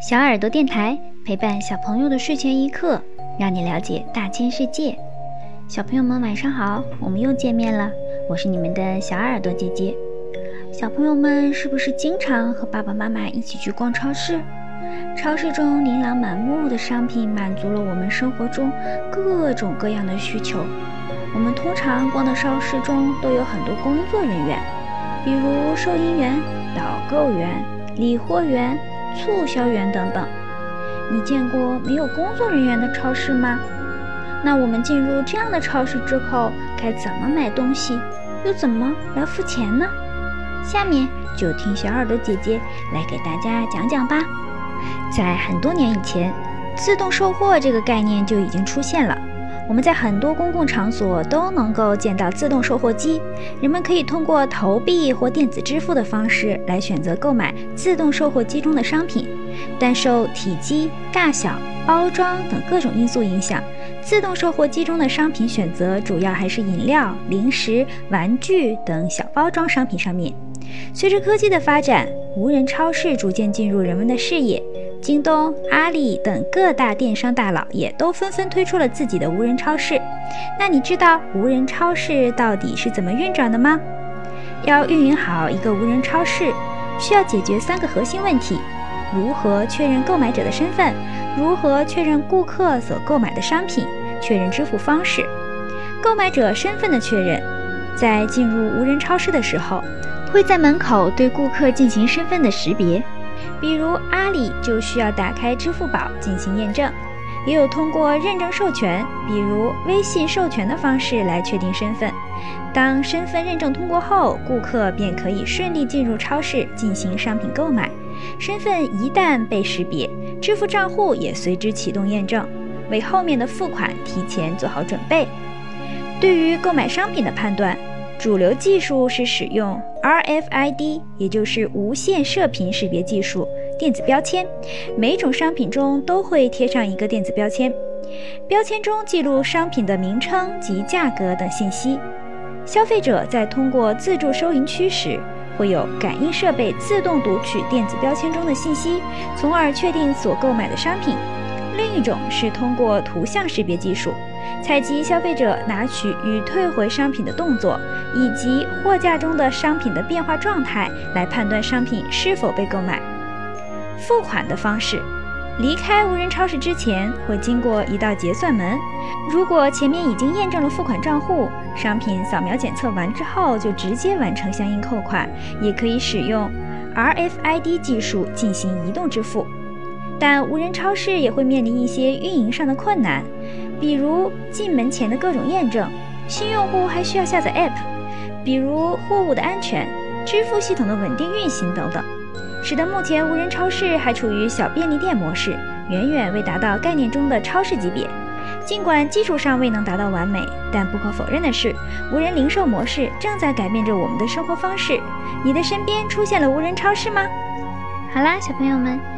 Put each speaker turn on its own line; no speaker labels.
小耳朵电台陪伴小朋友的睡前一刻，让你了解大千世界。小朋友们晚上好，我们又见面了，我是你们的小耳朵姐姐。小朋友们是不是经常和爸爸妈妈一起去逛超市？超市中琳琅满目的商品满足了我们生活中各种各样的需求。我们通常逛的超市中都有很多工作人员，比如收银员、导购员、理货员。促销员等等，你见过没有工作人员的超市吗？那我们进入这样的超市之后，该怎么买东西，又怎么来付钱呢？下面就听小耳朵姐姐来给大家讲讲吧。在很多年以前，自动售货这个概念就已经出现了。我们在很多公共场所都能够见到自动售货机，人们可以通过投币或电子支付的方式来选择购买自动售货机中的商品。但受体积、大小、包装等各种因素影响，自动售货机中的商品选择主要还是饮料、零食、玩具等小包装商品上面。随着科技的发展，无人超市逐渐进入人们的视野。京东、阿里等各大电商大佬也都纷纷推出了自己的无人超市。那你知道无人超市到底是怎么运转的吗？要运营好一个无人超市，需要解决三个核心问题：如何确认购买者的身份，如何确认顾客所购买的商品，确认支付方式。购买者身份的确认，在进入无人超市的时候，会在门口对顾客进行身份的识别。比如阿里就需要打开支付宝进行验证，也有通过认证授权，比如微信授权的方式来确定身份。当身份认证通过后，顾客便可以顺利进入超市进行商品购买。身份一旦被识别，支付账户也随之启动验证，为后面的付款提前做好准备。对于购买商品的判断。主流技术是使用 RFID，也就是无线射频识别技术，电子标签。每种商品中都会贴上一个电子标签，标签中记录商品的名称及价格等信息。消费者在通过自助收银区时，会有感应设备自动读取电子标签中的信息，从而确定所购买的商品。另一种是通过图像识别技术，采集消费者拿取与退回商品的动作，以及货架中的商品的变化状态，来判断商品是否被购买。付款的方式，离开无人超市之前会经过一道结算门，如果前面已经验证了付款账户，商品扫描检测完之后就直接完成相应扣款，也可以使用 RFID 技术进行移动支付。但无人超市也会面临一些运营上的困难，比如进门前的各种验证，新用户还需要下载 App，比如货物的安全、支付系统的稳定运行等等，使得目前无人超市还处于小便利店模式，远远未达到概念中的超市级别。尽管技术上未能达到完美，但不可否认的是，无人零售模式正在改变着我们的生活方式。你的身边出现了无人超市吗？好啦，小朋友们。